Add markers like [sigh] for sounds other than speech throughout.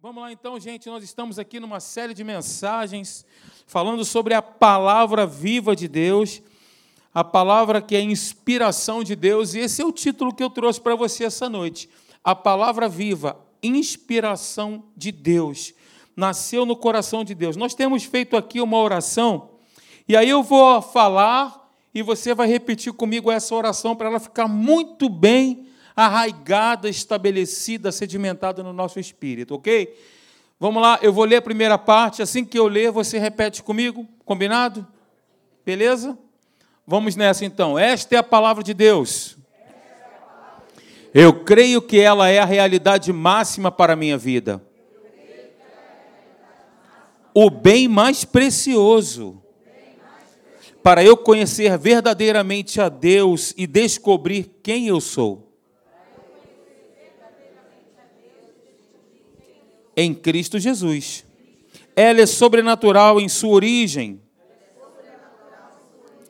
Vamos lá então, gente. Nós estamos aqui numa série de mensagens falando sobre a palavra viva de Deus, a palavra que é inspiração de Deus, e esse é o título que eu trouxe para você essa noite. A palavra viva, inspiração de Deus. Nasceu no coração de Deus. Nós temos feito aqui uma oração, e aí eu vou falar e você vai repetir comigo essa oração para ela ficar muito bem arraigada, estabelecida, sedimentada no nosso espírito, ok? Vamos lá, eu vou ler a primeira parte, assim que eu ler, você repete comigo, combinado? Beleza? Vamos nessa então. Esta é a palavra de Deus. Eu creio que ela é a realidade máxima para a minha vida. O bem mais precioso para eu conhecer verdadeiramente a Deus e descobrir quem eu sou. Em Cristo Jesus. Ela é sobrenatural em sua origem,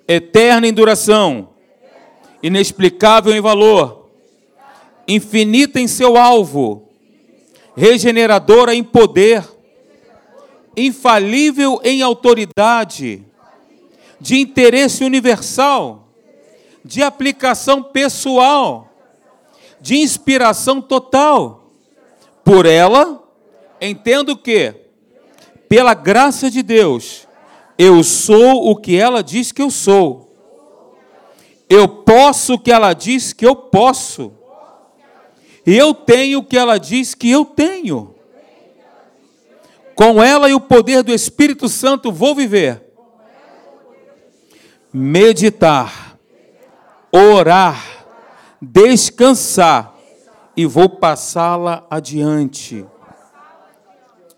eterna em duração, inexplicável em valor, infinita em seu alvo, regeneradora em poder, infalível em autoridade, de interesse universal, de aplicação pessoal, de inspiração total. Por ela, Entendo que, pela graça de Deus, eu sou o que ela diz que eu sou. Eu posso o que ela diz que eu posso. E eu tenho o que ela diz que eu tenho. Com ela e o poder do Espírito Santo vou viver. Meditar, orar, descansar e vou passá-la adiante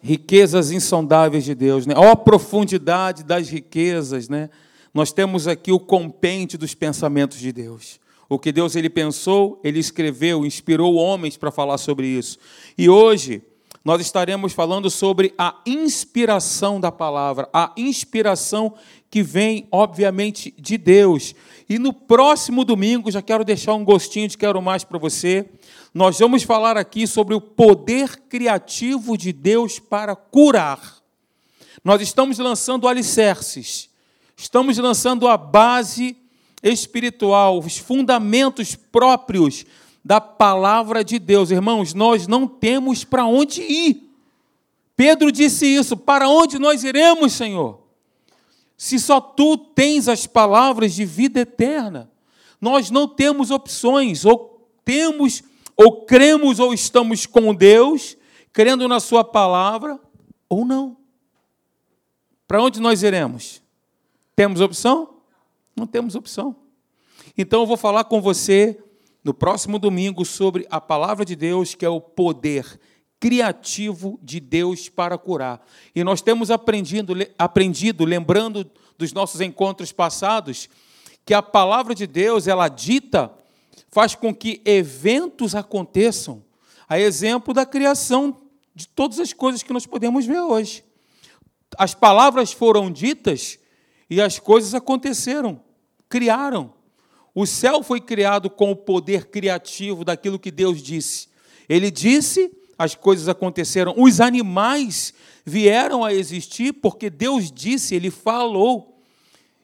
riquezas insondáveis de Deus, né? Ó profundidade das riquezas, né? Nós temos aqui o compêndio dos pensamentos de Deus. O que Deus ele pensou, ele escreveu, inspirou homens para falar sobre isso. E hoje nós estaremos falando sobre a inspiração da palavra, a inspiração que vem, obviamente, de Deus. E no próximo domingo, já quero deixar um gostinho de quero mais para você. Nós vamos falar aqui sobre o poder criativo de Deus para curar. Nós estamos lançando alicerces, estamos lançando a base espiritual, os fundamentos próprios da palavra de Deus. Irmãos, nós não temos para onde ir. Pedro disse isso: para onde nós iremos, Senhor? Se só tu tens as palavras de vida eterna, nós não temos opções, ou temos, ou cremos, ou estamos com Deus, crendo na Sua palavra, ou não. Para onde nós iremos? Temos opção? Não temos opção. Então eu vou falar com você no próximo domingo sobre a palavra de Deus, que é o poder criativo de Deus para curar. E nós temos aprendido, aprendido, lembrando dos nossos encontros passados, que a palavra de Deus, ela dita, faz com que eventos aconteçam, a exemplo da criação de todas as coisas que nós podemos ver hoje. As palavras foram ditas e as coisas aconteceram, criaram. O céu foi criado com o poder criativo daquilo que Deus disse. Ele disse, as coisas aconteceram. Os animais vieram a existir porque Deus disse, ele falou.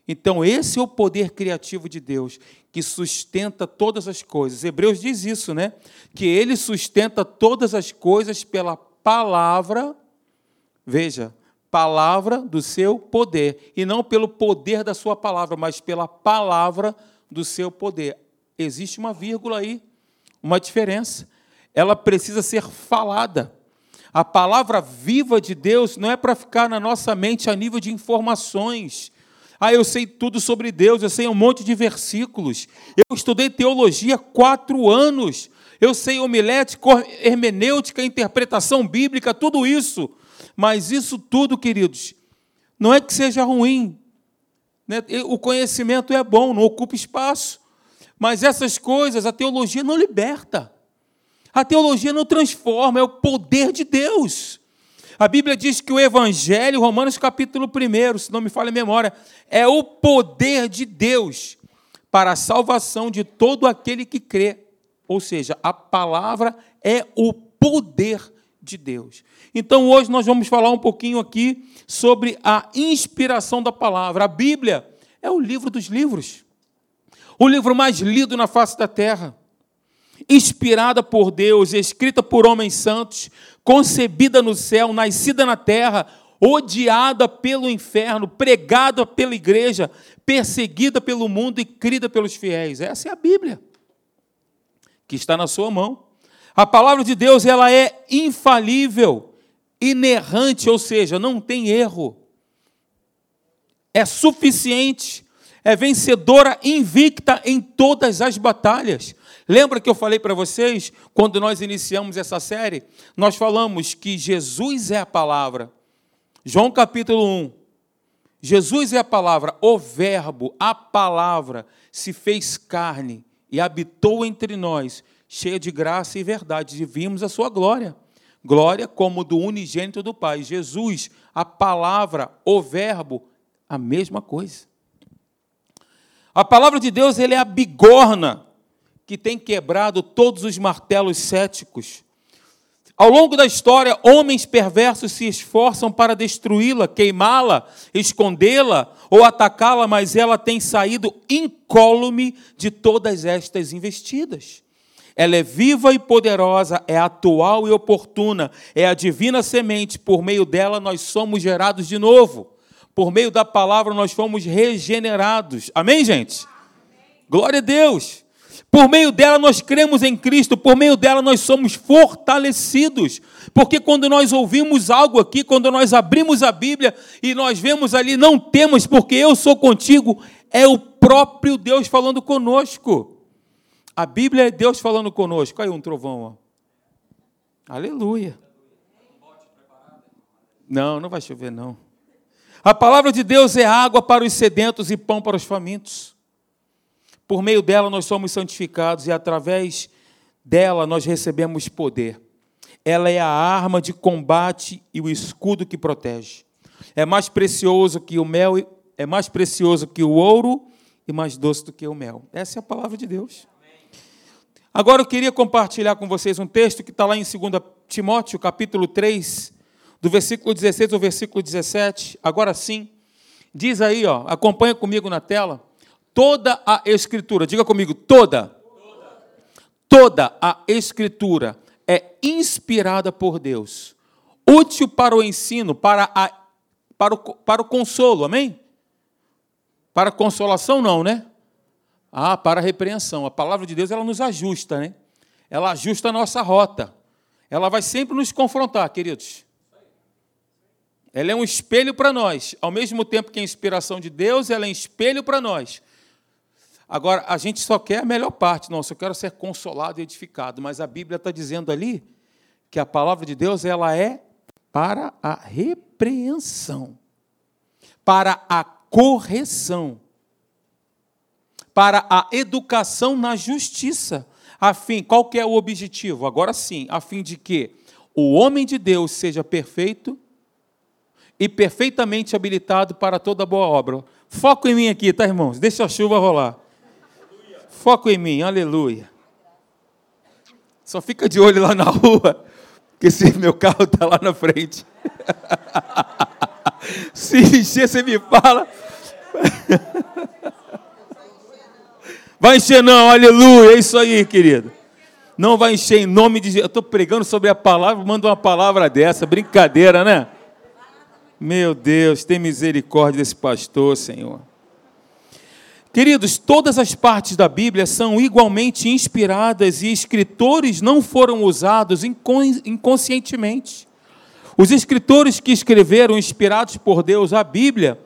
Então, esse é o poder criativo de Deus, que sustenta todas as coisas. Hebreus diz isso, né? Que ele sustenta todas as coisas pela palavra, veja, palavra do seu poder, e não pelo poder da sua palavra, mas pela palavra do seu poder. Existe uma vírgula aí, uma diferença. Ela precisa ser falada. A palavra viva de Deus não é para ficar na nossa mente a nível de informações. Ah, eu sei tudo sobre Deus, eu sei um monte de versículos. Eu estudei teologia quatro anos. Eu sei homilética, hermenêutica, interpretação bíblica, tudo isso. Mas isso tudo, queridos, não é que seja ruim, né? O conhecimento é bom, não ocupa espaço. Mas essas coisas a teologia não liberta. A teologia não transforma, é o poder de Deus. A Bíblia diz que o Evangelho, Romanos capítulo 1, se não me falha a memória, é o poder de Deus para a salvação de todo aquele que crê. Ou seja, a palavra é o poder de Deus. Então hoje nós vamos falar um pouquinho aqui sobre a inspiração da palavra. A Bíblia é o livro dos livros, o livro mais lido na face da terra. Inspirada por Deus, escrita por homens santos, concebida no céu, nascida na terra, odiada pelo inferno, pregada pela igreja, perseguida pelo mundo e crida pelos fiéis. Essa é a Bíblia, que está na sua mão. A palavra de Deus ela é infalível, inerrante, ou seja, não tem erro. É suficiente, é vencedora invicta em todas as batalhas. Lembra que eu falei para vocês, quando nós iniciamos essa série, nós falamos que Jesus é a palavra. João capítulo 1. Jesus é a palavra, o Verbo, a palavra, se fez carne e habitou entre nós, cheia de graça e verdade, e vimos a sua glória. Glória como do unigênito do Pai. Jesus, a palavra, o Verbo, a mesma coisa. A palavra de Deus ele é a bigorna que tem quebrado todos os martelos céticos. Ao longo da história, homens perversos se esforçam para destruí-la, queimá-la, escondê-la ou atacá-la, mas ela tem saído incólume de todas estas investidas. Ela é viva e poderosa, é atual e oportuna, é a divina semente, por meio dela nós somos gerados de novo. Por meio da palavra nós fomos regenerados. Amém, gente? Glória a Deus. Por meio dela nós cremos em Cristo, por meio dela nós somos fortalecidos. Porque quando nós ouvimos algo aqui, quando nós abrimos a Bíblia e nós vemos ali, não temos, porque eu sou contigo, é o próprio Deus falando conosco. A Bíblia é Deus falando conosco. Aí um trovão, ó. Aleluia. Não, não vai chover, não. A palavra de Deus é água para os sedentos e pão para os famintos. Por meio dela nós somos santificados e através dela nós recebemos poder. Ela é a arma de combate e o escudo que protege. É mais precioso que o mel, é mais precioso que o ouro e mais doce do que o mel. Essa é a palavra de Deus. Agora eu queria compartilhar com vocês um texto que está lá em 2 Timóteo, capítulo 3, do versículo 16 ao versículo 17. Agora sim, diz aí, ó, acompanha comigo na tela toda a Escritura, diga comigo, toda. Toda, toda a Escritura é inspirada por Deus, útil para o ensino, para, a, para, o, para o consolo, amém? Para consolação, não, né? Ah, para a repreensão. A palavra de Deus ela nos ajusta, né? Ela ajusta a nossa rota. Ela vai sempre nos confrontar, queridos. Ela é um espelho para nós. Ao mesmo tempo que é inspiração de Deus, ela é um espelho para nós. Agora, a gente só quer a melhor parte, não, eu quero ser consolado e edificado, mas a Bíblia está dizendo ali que a palavra de Deus ela é para a repreensão, para a correção, para a educação na justiça. A fim, qual que é o objetivo? Agora sim, a fim de que o homem de Deus seja perfeito e perfeitamente habilitado para toda boa obra. Foco em mim aqui, tá, irmãos? Deixa a chuva rolar. Foco em mim, aleluia. Só fica de olho lá na rua, que se meu carro está lá na frente. [laughs] se encher, você me fala. [laughs] Vai encher não, aleluia, é isso aí, querido. Não vai encher em nome de Jesus. Eu estou pregando sobre a palavra, manda uma palavra dessa, brincadeira, né? Meu Deus, tem misericórdia desse pastor, Senhor. Queridos, todas as partes da Bíblia são igualmente inspiradas e escritores não foram usados inconscientemente. Os escritores que escreveram, inspirados por Deus, a Bíblia,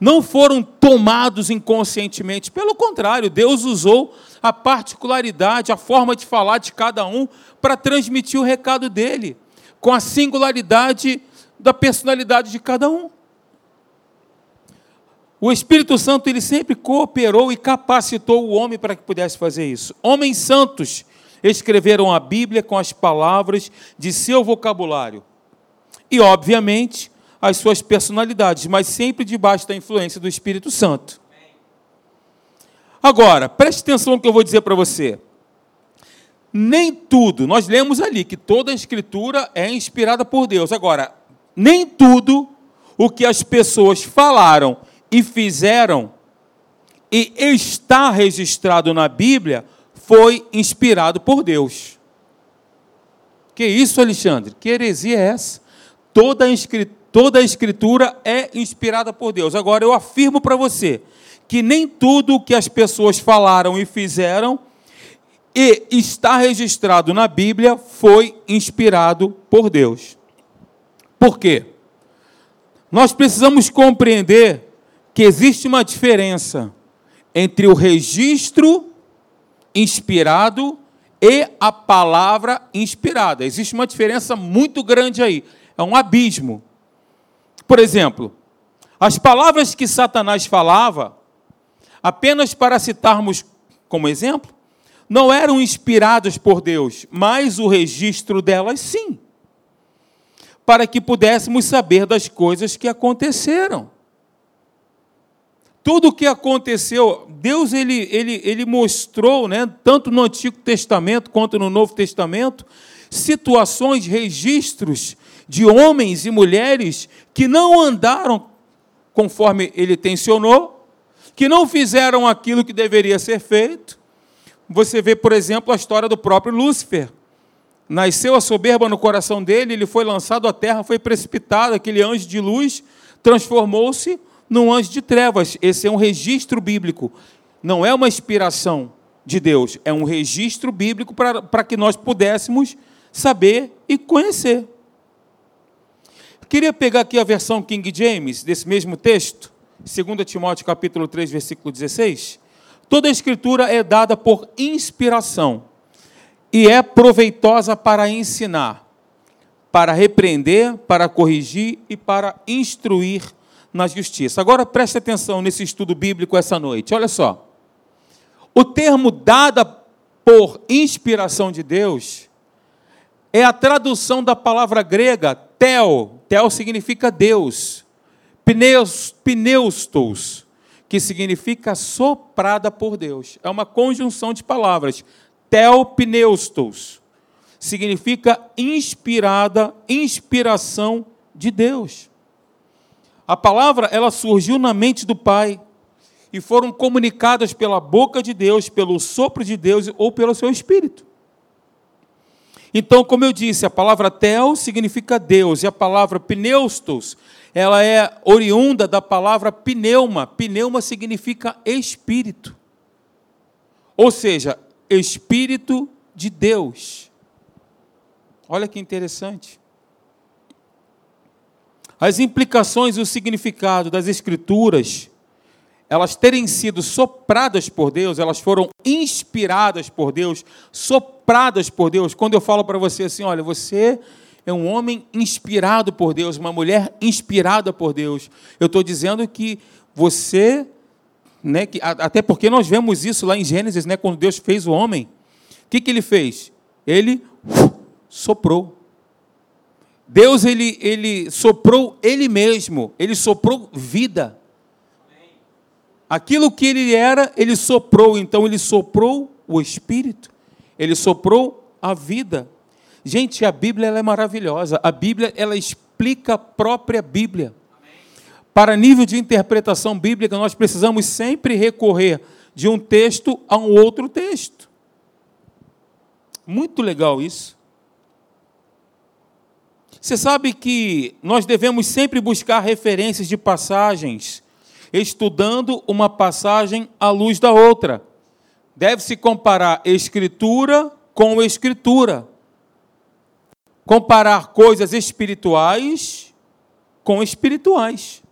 não foram tomados inconscientemente. Pelo contrário, Deus usou a particularidade, a forma de falar de cada um para transmitir o recado dele, com a singularidade da personalidade de cada um. O Espírito Santo ele sempre cooperou e capacitou o homem para que pudesse fazer isso. Homens santos escreveram a Bíblia com as palavras de seu vocabulário. E, obviamente, as suas personalidades, mas sempre debaixo da influência do Espírito Santo. Agora, preste atenção no que eu vou dizer para você. nem tudo, nós lemos ali que toda a escritura é inspirada por Deus. Agora, nem tudo o que as pessoas falaram e fizeram e está registrado na Bíblia foi inspirado por Deus. Que isso, Alexandre? Que heresia é essa? Toda a, toda a escritura é inspirada por Deus. Agora eu afirmo para você que nem tudo o que as pessoas falaram e fizeram e está registrado na Bíblia foi inspirado por Deus. Por quê? Nós precisamos compreender que existe uma diferença entre o registro inspirado e a palavra inspirada. Existe uma diferença muito grande aí. É um abismo. Por exemplo, as palavras que Satanás falava, apenas para citarmos como exemplo, não eram inspiradas por Deus, mas o registro delas sim, para que pudéssemos saber das coisas que aconteceram. Tudo o que aconteceu, Deus ele, ele, ele mostrou, né, tanto no Antigo Testamento quanto no Novo Testamento, situações, registros de homens e mulheres que não andaram conforme ele tensionou, que não fizeram aquilo que deveria ser feito, você vê, por exemplo, a história do próprio Lúcifer. Nasceu a soberba no coração dele, ele foi lançado à terra, foi precipitado, aquele anjo de luz transformou-se num anjo de trevas. Esse é um registro bíblico, não é uma inspiração de Deus, é um registro bíblico para que nós pudéssemos saber e conhecer. Queria pegar aqui a versão King James desse mesmo texto, 2 Timóteo capítulo 3, versículo 16. Toda a escritura é dada por inspiração e é proveitosa para ensinar, para repreender, para corrigir e para instruir na justiça. Agora preste atenção nesse estudo bíblico essa noite. Olha só. O termo dada por inspiração de Deus é a tradução da palavra grega tel. Tel significa Deus. Pneus, pneustos que significa soprada por Deus. É uma conjunção de palavras. Telpneustos significa inspirada, inspiração de Deus. A palavra ela surgiu na mente do Pai e foram comunicadas pela boca de Deus, pelo sopro de Deus ou pelo seu espírito. Então, como eu disse, a palavra tel significa Deus e a palavra pneustos ela é oriunda da palavra pneuma. Pneuma significa espírito. Ou seja, espírito de Deus. Olha que interessante. As implicações e o significado das escrituras, elas terem sido sopradas por Deus, elas foram inspiradas por Deus, sopradas por Deus. Quando eu falo para você assim, olha, você é um homem inspirado por Deus, uma mulher inspirada por Deus. Eu estou dizendo que você, né, que, até porque nós vemos isso lá em Gênesis, né, quando Deus fez o homem. O que, que ele fez? Ele soprou. Deus ele, ele soprou ele mesmo, ele soprou vida. Aquilo que ele era, ele soprou, então ele soprou o espírito, ele soprou a vida. Gente, a Bíblia é maravilhosa. A Bíblia ela explica a própria Bíblia. Para nível de interpretação bíblica, nós precisamos sempre recorrer de um texto a um outro texto. Muito legal isso. Você sabe que nós devemos sempre buscar referências de passagens, estudando uma passagem à luz da outra. Deve-se comparar escritura com escritura comparar coisas espirituais com espirituais.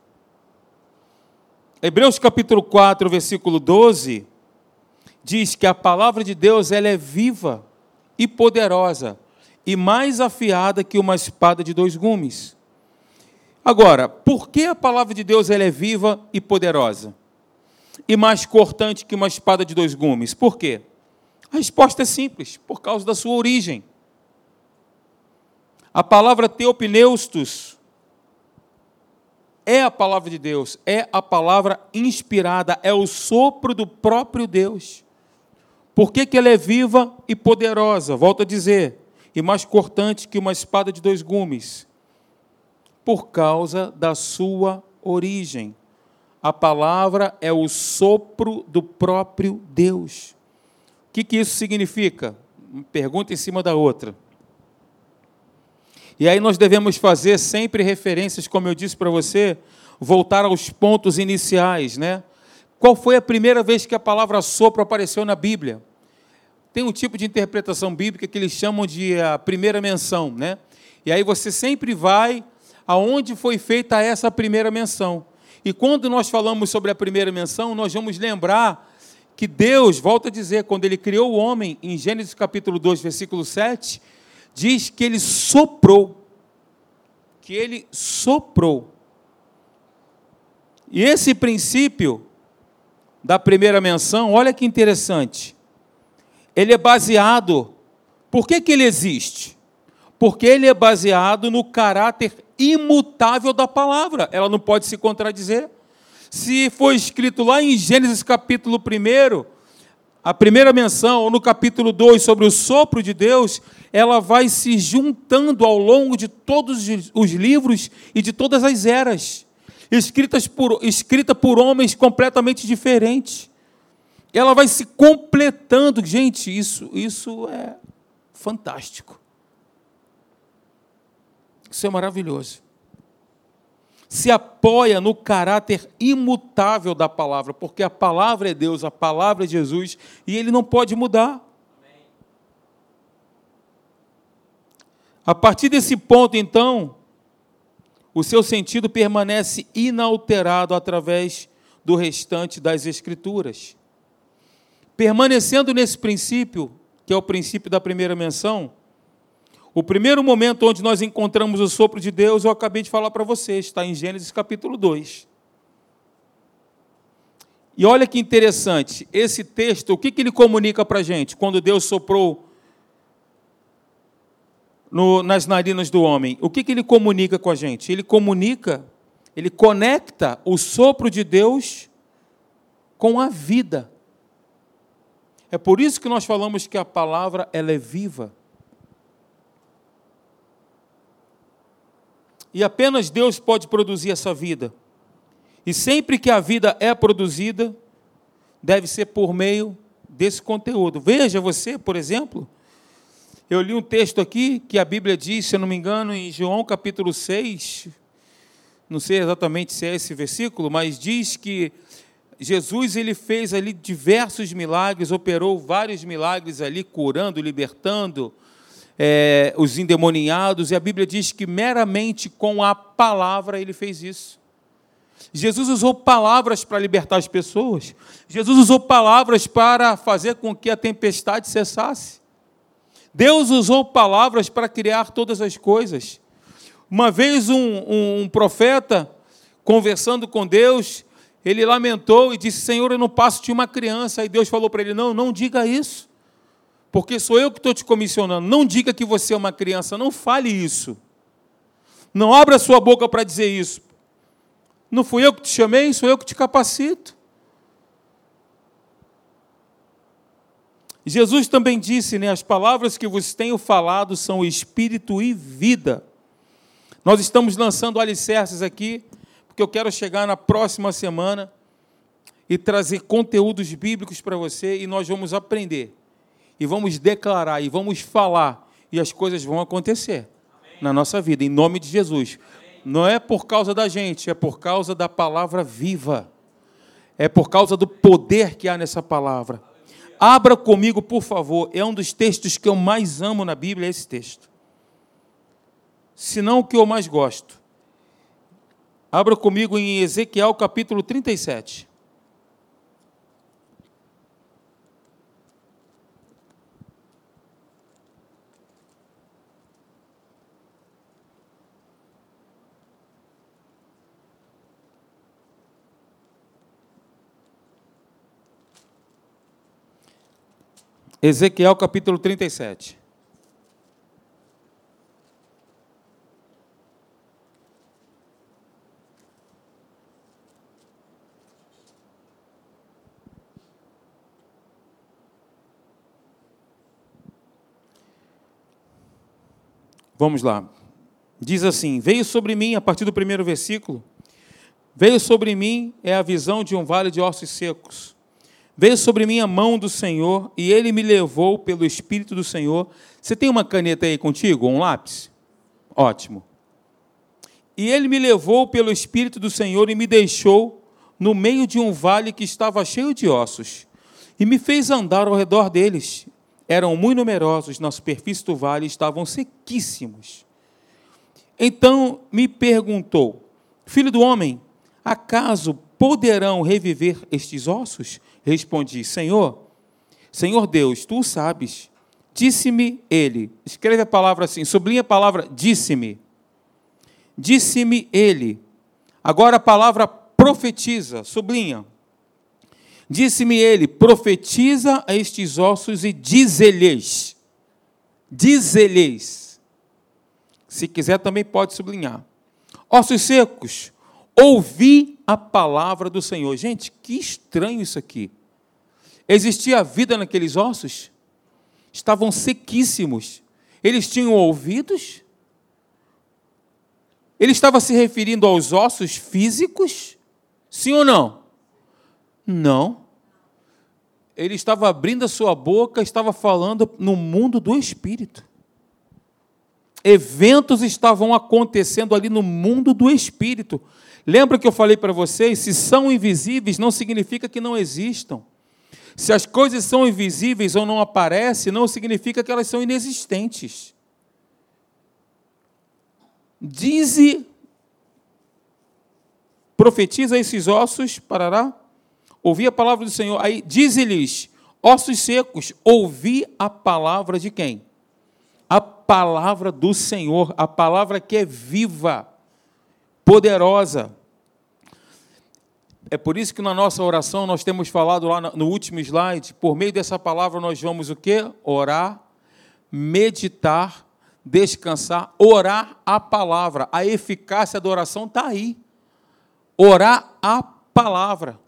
Hebreus capítulo 4, versículo 12, diz que a palavra de Deus ela é viva e poderosa e mais afiada que uma espada de dois gumes. Agora, por que a palavra de Deus ela é viva e poderosa? E mais cortante que uma espada de dois gumes? Por quê? A resposta é simples, por causa da sua origem. A palavra teopneustos é a palavra de Deus, é a palavra inspirada, é o sopro do próprio Deus. Por que, que ela é viva e poderosa? Volto a dizer, e mais cortante que uma espada de dois gumes. Por causa da sua origem. A palavra é o sopro do próprio Deus. O que, que isso significa? Uma pergunta em cima da outra. E aí nós devemos fazer sempre referências, como eu disse para você, voltar aos pontos iniciais, né? Qual foi a primeira vez que a palavra sopro apareceu na Bíblia? Tem um tipo de interpretação bíblica que eles chamam de a primeira menção, né? E aí você sempre vai aonde foi feita essa primeira menção. E quando nós falamos sobre a primeira menção, nós vamos lembrar que Deus, volta a dizer, quando ele criou o homem, em Gênesis capítulo 2, versículo 7, diz que ele soprou. Que ele soprou. E esse princípio da primeira menção, olha que interessante. Ele é baseado. Por que, que ele existe? Porque ele é baseado no caráter imutável da palavra. Ela não pode se contradizer. Se foi escrito lá em Gênesis capítulo 1, a primeira menção, ou no capítulo 2, sobre o sopro de Deus, ela vai se juntando ao longo de todos os livros e de todas as eras, escritas por, escrita por homens completamente diferentes. Ela vai se completando. Gente, isso, isso é fantástico. Isso é maravilhoso se apoia no caráter imutável da palavra, porque a palavra é Deus, a palavra é Jesus, e ele não pode mudar. A partir desse ponto, então, o seu sentido permanece inalterado através do restante das Escrituras. Permanecendo nesse princípio, que é o princípio da primeira menção, o primeiro momento onde nós encontramos o sopro de Deus, eu acabei de falar para vocês, está em Gênesis capítulo 2. E olha que interessante, esse texto, o que, que ele comunica para a gente quando Deus soprou no, nas narinas do homem? O que, que ele comunica com a gente? Ele comunica, ele conecta o sopro de Deus com a vida. É por isso que nós falamos que a palavra ela é viva. E apenas Deus pode produzir essa vida. E sempre que a vida é produzida, deve ser por meio desse conteúdo. Veja você, por exemplo, eu li um texto aqui que a Bíblia diz, se eu não me engano, em João capítulo 6, não sei exatamente se é esse versículo, mas diz que Jesus ele fez ali diversos milagres, operou vários milagres ali, curando, libertando, é, os endemoniados, e a Bíblia diz que meramente com a palavra ele fez isso. Jesus usou palavras para libertar as pessoas. Jesus usou palavras para fazer com que a tempestade cessasse. Deus usou palavras para criar todas as coisas. Uma vez um, um, um profeta, conversando com Deus, ele lamentou e disse: Senhor, eu não passo de uma criança. E Deus falou para ele: Não, não diga isso porque sou eu que estou te comissionando. Não diga que você é uma criança, não fale isso. Não abra sua boca para dizer isso. Não fui eu que te chamei, sou eu que te capacito. Jesus também disse, né, as palavras que vos tenho falado são espírito e vida. Nós estamos lançando alicerces aqui, porque eu quero chegar na próxima semana e trazer conteúdos bíblicos para você e nós vamos aprender e vamos declarar e vamos falar e as coisas vão acontecer Amém. na nossa vida, em nome de Jesus. Amém. Não é por causa da gente, é por causa da palavra viva. É por causa do poder que há nessa palavra. Abra comigo, por favor. É um dos textos que eu mais amo na Bíblia, é esse texto. Se não o que eu mais gosto. Abra comigo em Ezequiel capítulo 37. Ezequiel capítulo 37. Vamos lá. Diz assim: Veio sobre mim, a partir do primeiro versículo, veio sobre mim é a visão de um vale de ossos secos. Veio sobre mim a mão do Senhor e ele me levou pelo Espírito do Senhor. Você tem uma caneta aí contigo, um lápis? Ótimo. E ele me levou pelo Espírito do Senhor e me deixou no meio de um vale que estava cheio de ossos, e me fez andar ao redor deles. Eram muito numerosos, na superfície do vale estavam sequíssimos. Então me perguntou: Filho do homem, acaso poderão reviver estes ossos? Respondi: Senhor, Senhor Deus, tu sabes. Disse-me ele, escreve a palavra assim, sublinha a palavra disse-me. Disse-me ele. Agora a palavra profetiza, sublinha. Disse-me ele: profetiza a estes ossos e dize-lhes. Dize-lhes. Se quiser, também pode sublinhar. Ossos secos, ouvi a palavra do Senhor. Gente, que estranho isso aqui. Existia vida naqueles ossos? Estavam sequíssimos. Eles tinham ouvidos? Ele estava se referindo aos ossos físicos? Sim ou não? Não. Ele estava abrindo a sua boca, estava falando no mundo do espírito. Eventos estavam acontecendo ali no mundo do espírito. Lembra que eu falei para vocês? Se são invisíveis, não significa que não existam. Se as coisas são invisíveis ou não aparecem, não significa que elas são inexistentes. Dize, profetiza esses ossos, parará, ouvi a palavra do Senhor. Aí, dize-lhes, ossos secos, ouvi a palavra de quem? A palavra do Senhor, a palavra que é viva, poderosa. É por isso que na nossa oração nós temos falado lá no último slide, por meio dessa palavra nós vamos o quê? Orar, meditar, descansar, orar a palavra. A eficácia da oração está aí. Orar a palavra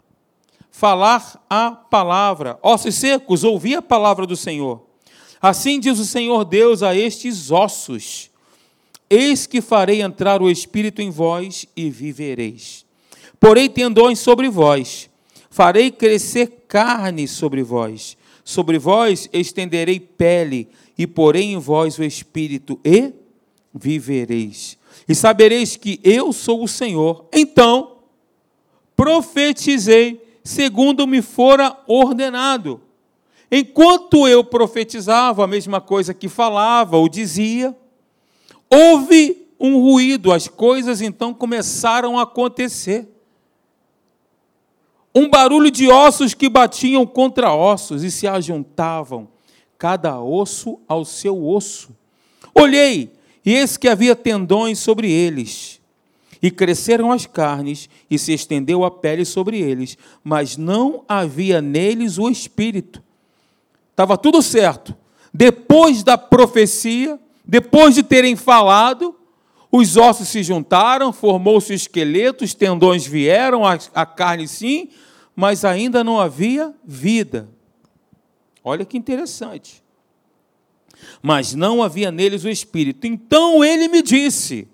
falar a palavra. Ossos secos, ouvi a palavra do Senhor. Assim diz o Senhor Deus a estes ossos: Eis que farei entrar o Espírito em vós e vivereis. Porei tendões sobre vós, farei crescer carne sobre vós. Sobre vós estenderei pele, e porei em vós o Espírito, e vivereis. E sabereis que eu sou o Senhor. Então profetizei segundo me fora ordenado. Enquanto eu profetizava a mesma coisa que falava ou dizia, houve um ruído, as coisas então começaram a acontecer. Um barulho de ossos que batiam contra ossos e se ajuntavam, cada osso ao seu osso. Olhei, e eis que havia tendões sobre eles e cresceram as carnes, e se estendeu a pele sobre eles, mas não havia neles o espírito. Estava tudo certo. Depois da profecia, depois de terem falado, os ossos se juntaram, formou-se o esqueleto, os tendões vieram, a, carne sim, mas ainda não havia vida. Olha que interessante. Mas não havia neles o espírito. Então ele me disse: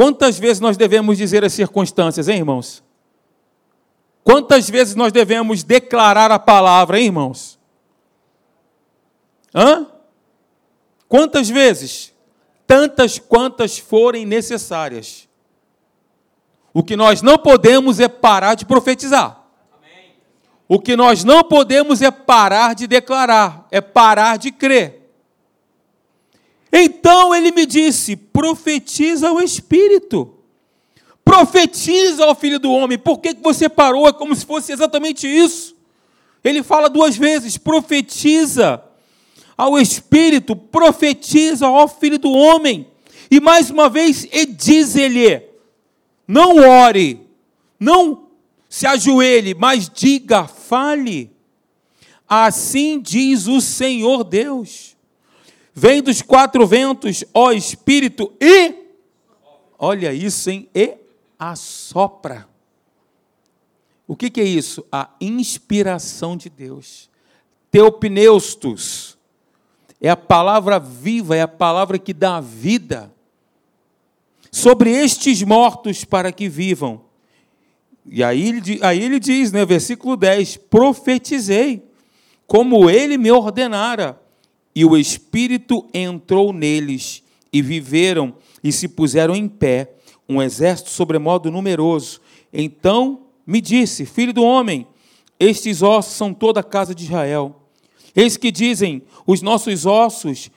Quantas vezes nós devemos dizer as circunstâncias, hein, irmãos? Quantas vezes nós devemos declarar a palavra, hein, irmãos? Hã? Quantas vezes? Tantas quantas forem necessárias. O que nós não podemos é parar de profetizar. O que nós não podemos é parar de declarar, é parar de crer. Então ele me disse: profetiza o Espírito. Profetiza ao filho do homem. Por que você parou? É como se fosse exatamente isso. Ele fala duas vezes: profetiza ao Espírito, profetiza ao filho do homem. E mais uma vez, e diz-lhe: não ore, não se ajoelhe, mas diga, fale. Assim diz o Senhor Deus Vem dos quatro ventos, ó Espírito, e. Olha isso, hein? E assopra. O que, que é isso? A inspiração de Deus. Teopneustos. é a palavra viva, é a palavra que dá vida. Sobre estes mortos para que vivam. E aí ele, aí ele diz, né, versículo 10: profetizei, como ele me ordenara, e o Espírito entrou neles, e viveram e se puseram em pé, um exército sobremodo numeroso. Então me disse: Filho do homem, estes ossos são toda a casa de Israel. Eis que dizem: os nossos ossos,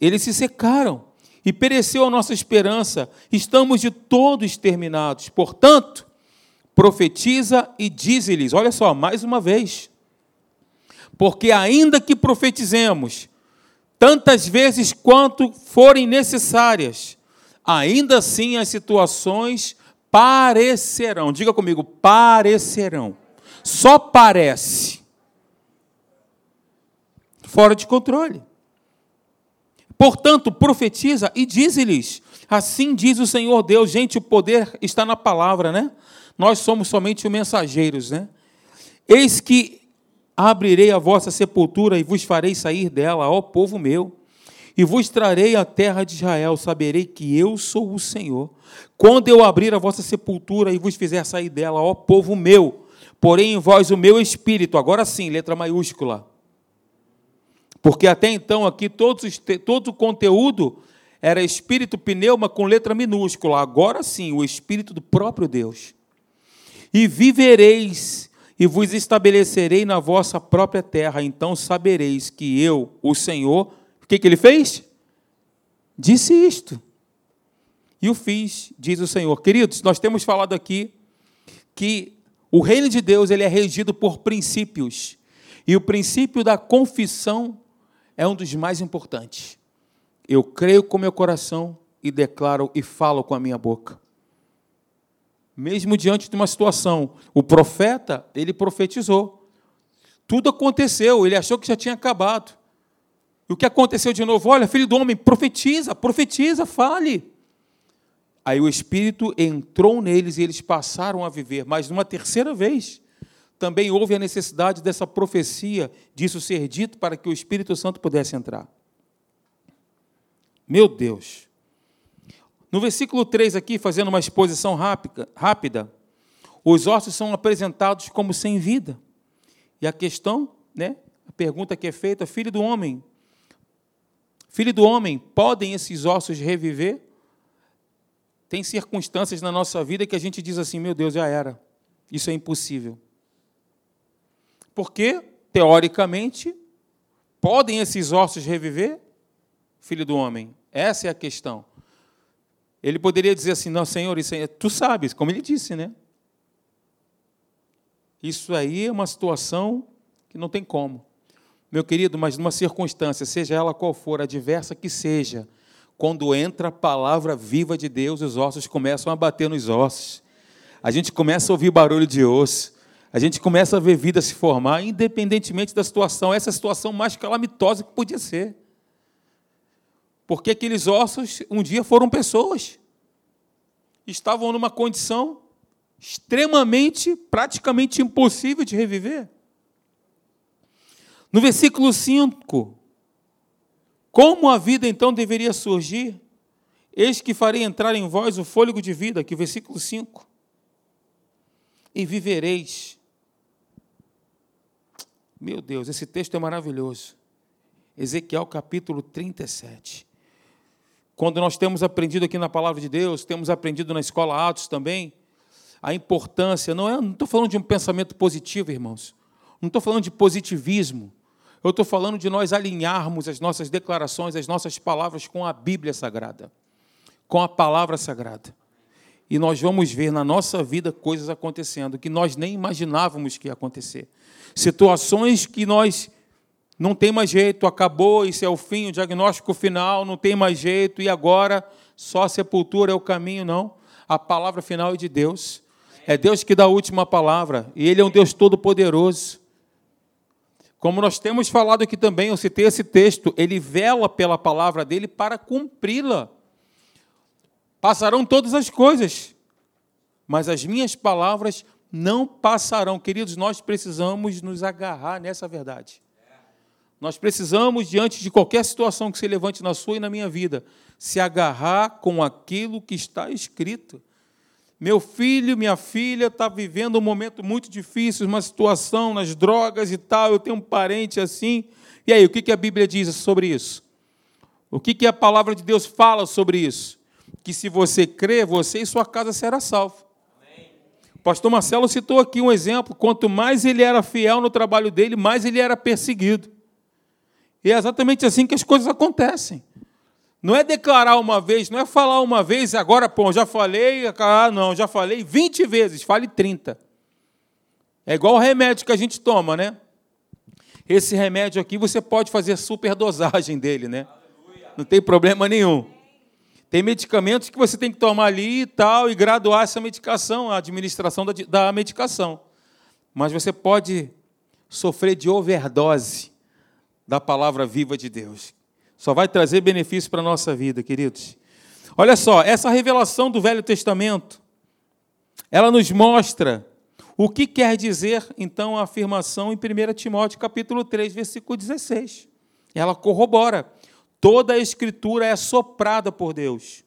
eles se secaram, e pereceu a nossa esperança, estamos de todo exterminados. Portanto, profetiza e dize-lhes: olha só, mais uma vez, porque ainda que profetizemos, tantas vezes quanto forem necessárias, ainda assim as situações parecerão. Diga comigo, parecerão. Só parece. Fora de controle. Portanto, profetiza e diz-lhes: Assim diz o Senhor Deus. Gente, o poder está na palavra, né? Nós somos somente os mensageiros, né? Eis que abrirei a vossa sepultura e vos farei sair dela, ó povo meu, e vos trarei a terra de Israel, saberei que eu sou o Senhor. Quando eu abrir a vossa sepultura e vos fizer sair dela, ó povo meu, porém em vós o meu espírito, agora sim, letra maiúscula. Porque até então aqui todos, todo o conteúdo era espírito pneuma com letra minúscula, agora sim, o espírito do próprio Deus. E vivereis e vos estabelecerei na vossa própria terra, então sabereis que eu, o Senhor, o que, que ele fez? Disse isto. E o fiz, diz o Senhor. Queridos, nós temos falado aqui que o reino de Deus ele é regido por princípios. E o princípio da confissão é um dos mais importantes. Eu creio com meu coração e declaro e falo com a minha boca mesmo diante de uma situação. O profeta, ele profetizou. Tudo aconteceu, ele achou que já tinha acabado. E o que aconteceu de novo? Olha, filho do homem, profetiza, profetiza, fale. Aí o Espírito entrou neles e eles passaram a viver. Mas numa terceira vez, também houve a necessidade dessa profecia, disso ser dito, para que o Espírito Santo pudesse entrar. Meu Deus. No versículo 3 aqui, fazendo uma exposição rápida, rápida, os ossos são apresentados como sem vida. E a questão, né, a pergunta que é feita, filho do homem, filho do homem, podem esses ossos reviver? Tem circunstâncias na nossa vida que a gente diz assim, meu Deus, já era. Isso é impossível. Porque, teoricamente, podem esses ossos reviver? Filho do homem, essa é a questão. Ele poderia dizer assim: Não, Senhor, isso aí, tu sabes, como ele disse, né? Isso aí é uma situação que não tem como. Meu querido, mas numa circunstância, seja ela qual for, adversa que seja, quando entra a palavra viva de Deus, os ossos começam a bater nos ossos. A gente começa a ouvir barulho de osso. A gente começa a ver vida se formar, independentemente da situação. Essa é a situação mais calamitosa que podia ser. Porque aqueles ossos um dia foram pessoas. Estavam numa condição extremamente, praticamente impossível de reviver. No versículo 5, como a vida então deveria surgir? Eis que farei entrar em vós o fôlego de vida, aqui o versículo 5. E vivereis. Meu Deus, esse texto é maravilhoso. Ezequiel capítulo 37. Quando nós temos aprendido aqui na palavra de Deus, temos aprendido na escola Atos também, a importância, não é, não estou falando de um pensamento positivo, irmãos. Não estou falando de positivismo. Eu estou falando de nós alinharmos as nossas declarações, as nossas palavras com a Bíblia Sagrada, com a palavra sagrada. E nós vamos ver na nossa vida coisas acontecendo que nós nem imaginávamos que ia acontecer. Situações que nós não tem mais jeito, acabou, isso é o fim, o diagnóstico final, não tem mais jeito, e agora só a sepultura é o caminho, não. A palavra final é de Deus. É Deus que dá a última palavra, e Ele é um Deus todo-poderoso. Como nós temos falado aqui também, eu citei esse texto, ele vela pela palavra dele para cumpri-la. Passarão todas as coisas, mas as minhas palavras não passarão. Queridos, nós precisamos nos agarrar nessa verdade. Nós precisamos, diante de qualquer situação que se levante na sua e na minha vida, se agarrar com aquilo que está escrito. Meu filho, minha filha está vivendo um momento muito difícil, uma situação nas drogas e tal. Eu tenho um parente assim. E aí, o que a Bíblia diz sobre isso? O que a palavra de Deus fala sobre isso? Que se você crer, você e sua casa será salvo. O pastor Marcelo citou aqui um exemplo: quanto mais ele era fiel no trabalho dele, mais ele era perseguido. E é exatamente assim que as coisas acontecem. Não é declarar uma vez, não é falar uma vez, agora, pô, já falei, ah, não, já falei 20 vezes, fale 30. É igual o remédio que a gente toma, né? Esse remédio aqui você pode fazer superdosagem dele, né? Não tem problema nenhum. Tem medicamentos que você tem que tomar ali e tal, e graduar essa medicação, a administração da, da medicação. Mas você pode sofrer de overdose da palavra viva de Deus. Só vai trazer benefício para a nossa vida, queridos. Olha só, essa revelação do Velho Testamento, ela nos mostra o que quer dizer, então, a afirmação em 1 Timóteo capítulo 3, versículo 16. Ela corrobora. Toda a escritura é soprada por Deus.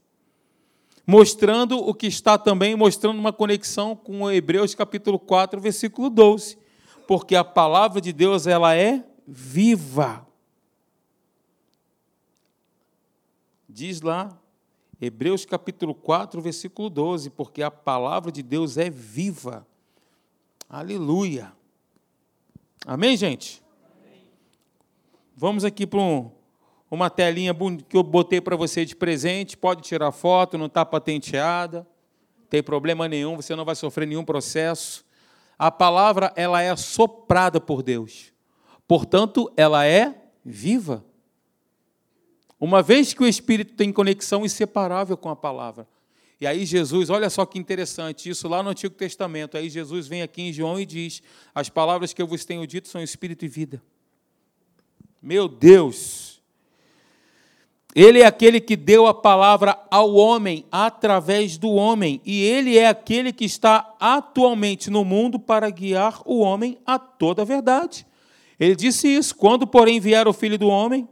Mostrando o que está também, mostrando uma conexão com Hebreus capítulo 4, versículo 12. Porque a palavra de Deus, ela é viva Diz lá, Hebreus capítulo 4, versículo 12, porque a palavra de Deus é viva. Aleluia. Amém, gente? Amém. Vamos aqui para um, uma telinha que eu botei para você de presente. Pode tirar foto, não está patenteada. Tem problema nenhum, você não vai sofrer nenhum processo. A palavra, ela é soprada por Deus. Portanto, ela é viva. Uma vez que o Espírito tem conexão inseparável com a palavra. E aí Jesus, olha só que interessante, isso lá no Antigo Testamento. Aí Jesus vem aqui em João e diz: As palavras que eu vos tenho dito são espírito e vida. Meu Deus! Ele é aquele que deu a palavra ao homem através do homem, e ele é aquele que está atualmente no mundo para guiar o homem a toda a verdade. Ele disse isso: quando, porém, vier o filho do homem,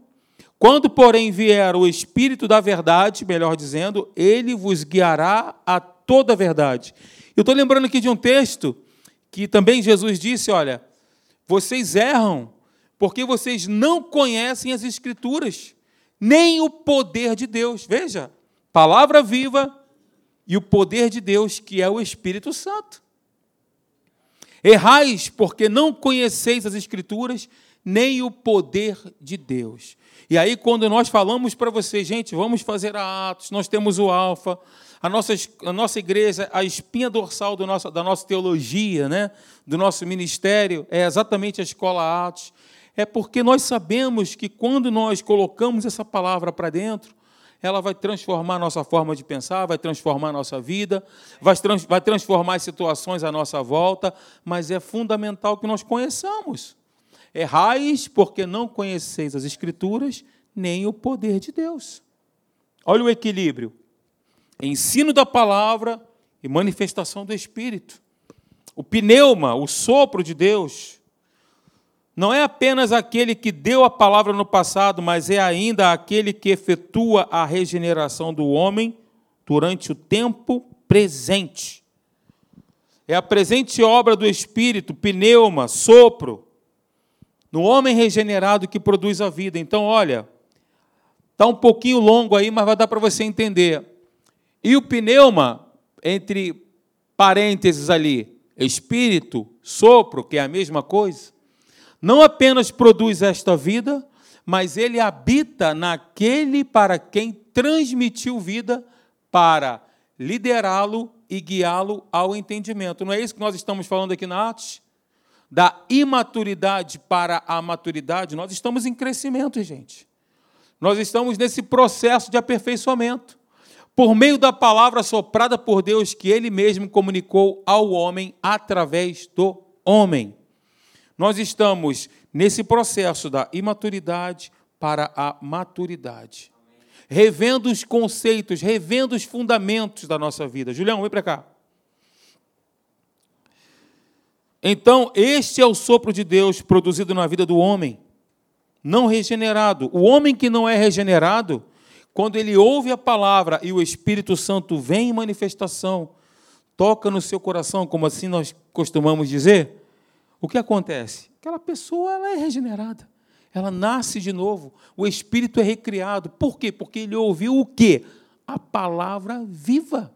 quando, porém, vier o Espírito da verdade, melhor dizendo, ele vos guiará a toda a verdade. Eu estou lembrando aqui de um texto que também Jesus disse: olha, vocês erram porque vocês não conhecem as Escrituras, nem o poder de Deus. Veja, palavra viva e o poder de Deus, que é o Espírito Santo. Errais porque não conheceis as Escrituras, nem o poder de Deus. E aí, quando nós falamos para vocês, gente, vamos fazer a Atos, nós temos o Alfa, a nossa, a nossa igreja, a espinha dorsal do nosso, da nossa teologia, né, do nosso ministério, é exatamente a escola Atos. É porque nós sabemos que quando nós colocamos essa palavra para dentro, ela vai transformar a nossa forma de pensar, vai transformar a nossa vida, vai, trans, vai transformar as situações à nossa volta, mas é fundamental que nós conheçamos. Errais porque não conheceis as Escrituras, nem o poder de Deus. Olha o equilíbrio. Ensino da palavra e manifestação do Espírito. O pneuma, o sopro de Deus, não é apenas aquele que deu a palavra no passado, mas é ainda aquele que efetua a regeneração do homem durante o tempo presente. É a presente obra do Espírito, pneuma, sopro, no homem regenerado que produz a vida. Então, olha, está um pouquinho longo aí, mas vai dar para você entender. E o pneuma, entre parênteses ali, espírito, sopro, que é a mesma coisa, não apenas produz esta vida, mas ele habita naquele para quem transmitiu vida para liderá-lo e guiá-lo ao entendimento. Não é isso que nós estamos falando aqui na Atos? da imaturidade para a maturidade, nós estamos em crescimento, gente. Nós estamos nesse processo de aperfeiçoamento. Por meio da palavra soprada por Deus, que Ele mesmo comunicou ao homem através do homem. Nós estamos nesse processo da imaturidade para a maturidade. Revendo os conceitos, revendo os fundamentos da nossa vida. Julião, vem para cá. Então, este é o sopro de Deus produzido na vida do homem. não regenerado. O homem que não é regenerado, quando ele ouve a palavra e o Espírito Santo vem em manifestação, toca no seu coração, como assim nós costumamos dizer, o que acontece? Aquela pessoa ela é regenerada. Ela nasce de novo. O espírito é recriado. Por quê? Porque ele ouviu o quê? A palavra viva.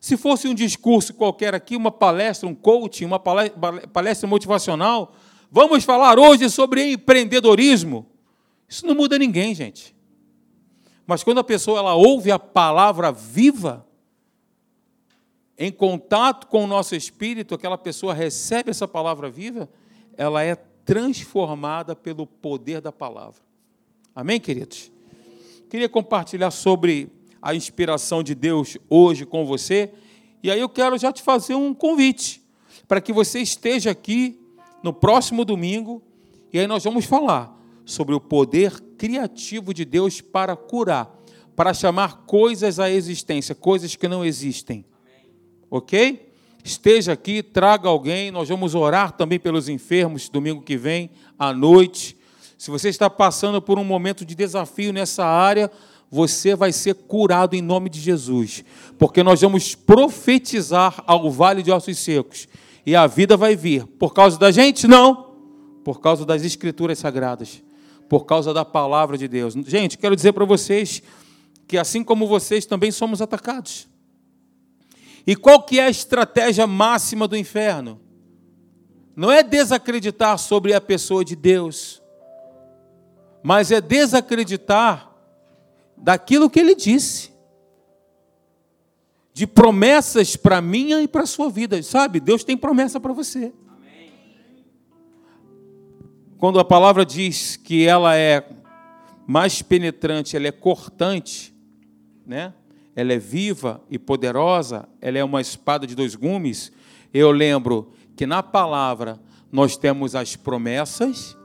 Se fosse um discurso qualquer aqui, uma palestra, um coaching, uma palestra motivacional, vamos falar hoje sobre empreendedorismo. Isso não muda ninguém, gente. Mas quando a pessoa ela ouve a palavra viva, em contato com o nosso espírito, aquela pessoa recebe essa palavra viva, ela é transformada pelo poder da palavra. Amém, queridos? Queria compartilhar sobre a inspiração de Deus hoje com você, e aí eu quero já te fazer um convite para que você esteja aqui no próximo domingo, e aí nós vamos falar sobre o poder criativo de Deus para curar, para chamar coisas à existência, coisas que não existem. Ok? esteja aqui, traga alguém. Nós vamos orar também pelos enfermos domingo que vem, à noite. Se você está passando por um momento de desafio nessa área, você vai ser curado em nome de Jesus, porque nós vamos profetizar ao vale de ossos secos e a vida vai vir. Por causa da gente? Não. Por causa das escrituras sagradas, por causa da palavra de Deus. Gente, quero dizer para vocês que assim como vocês também somos atacados. E qual que é a estratégia máxima do inferno? Não é desacreditar sobre a pessoa de Deus, mas é desacreditar daquilo que ele disse. De promessas para minha e para a sua vida. Sabe, Deus tem promessa para você. Quando a palavra diz que ela é mais penetrante, ela é cortante, né? Ela é viva e poderosa, ela é uma espada de dois gumes, eu lembro que na palavra nós temos as promessas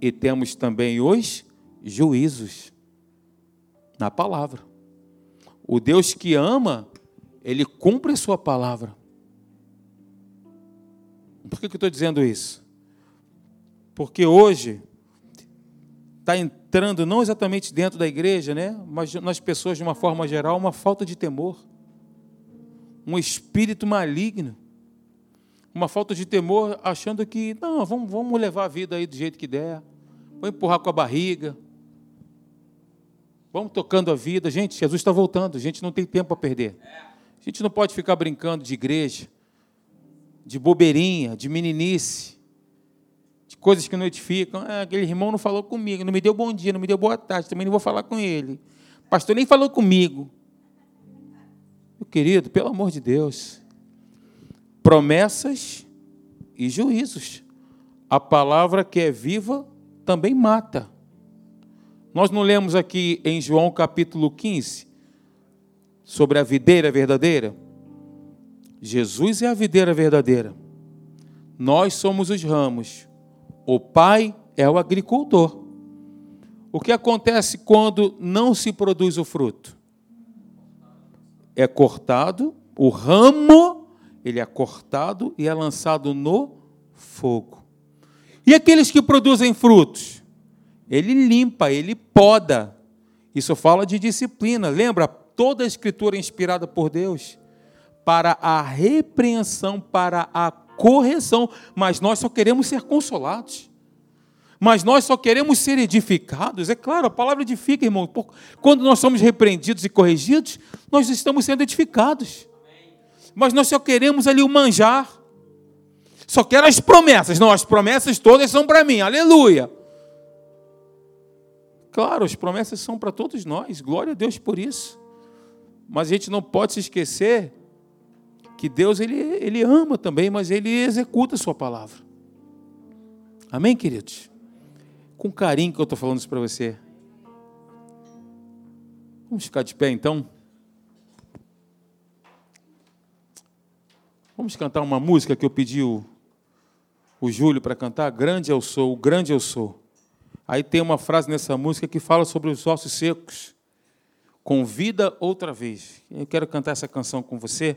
e temos também os juízos. Na palavra. O Deus que ama, ele cumpre a sua palavra. Por que, eu estou dizendo isso? Porque hoje está entrando não exatamente dentro da igreja, né, mas nas pessoas de uma forma geral, uma falta de temor, um espírito maligno, uma falta de temor, achando que não, vamos, vamos levar a vida aí do jeito que der, vamos empurrar com a barriga, vamos tocando a vida. Gente, Jesus está voltando, a gente não tem tempo a perder. A gente não pode ficar brincando de igreja, de bobeirinha, de meninice coisas que não edificam. Ah, aquele irmão não falou comigo, não me deu bom dia, não me deu boa tarde, também não vou falar com ele. O pastor nem falou comigo. Meu querido, pelo amor de Deus, promessas e juízos. A palavra que é viva também mata. Nós não lemos aqui em João capítulo 15 sobre a videira verdadeira? Jesus é a videira verdadeira. Nós somos os ramos. O pai é o agricultor. O que acontece quando não se produz o fruto? É cortado, o ramo, ele é cortado e é lançado no fogo. E aqueles que produzem frutos? Ele limpa, ele poda. Isso fala de disciplina. Lembra? Toda a escritura é inspirada por Deus para a repreensão, para a correção, mas nós só queremos ser consolados. Mas nós só queremos ser edificados. É claro, a palavra edifica, irmão. Quando nós somos repreendidos e corrigidos, nós estamos sendo edificados. Mas nós só queremos ali o manjar. Só quero as promessas. Não, as promessas todas são para mim. Aleluia. Claro, as promessas são para todos nós. Glória a Deus por isso. Mas a gente não pode se esquecer que Deus ele, ele ama também, mas ele executa a sua palavra. Amém, queridos? Com carinho que eu estou falando isso para você. Vamos ficar de pé então? Vamos cantar uma música que eu pedi o, o Júlio para cantar? Grande eu sou, grande eu sou. Aí tem uma frase nessa música que fala sobre os ossos secos. Convida outra vez. Eu quero cantar essa canção com você.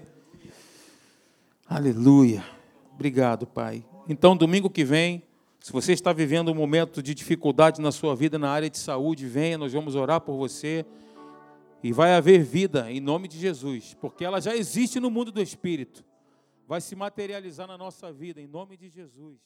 Aleluia. Obrigado, Pai. Então, domingo que vem, Se você está vivendo um momento de dificuldade na sua vida na área de saúde, venha, nós vamos orar por você. E vai haver vida em nome de Jesus, porque ela já existe no mundo do espírito. Vai se materializar na nossa vida em nome de Jesus.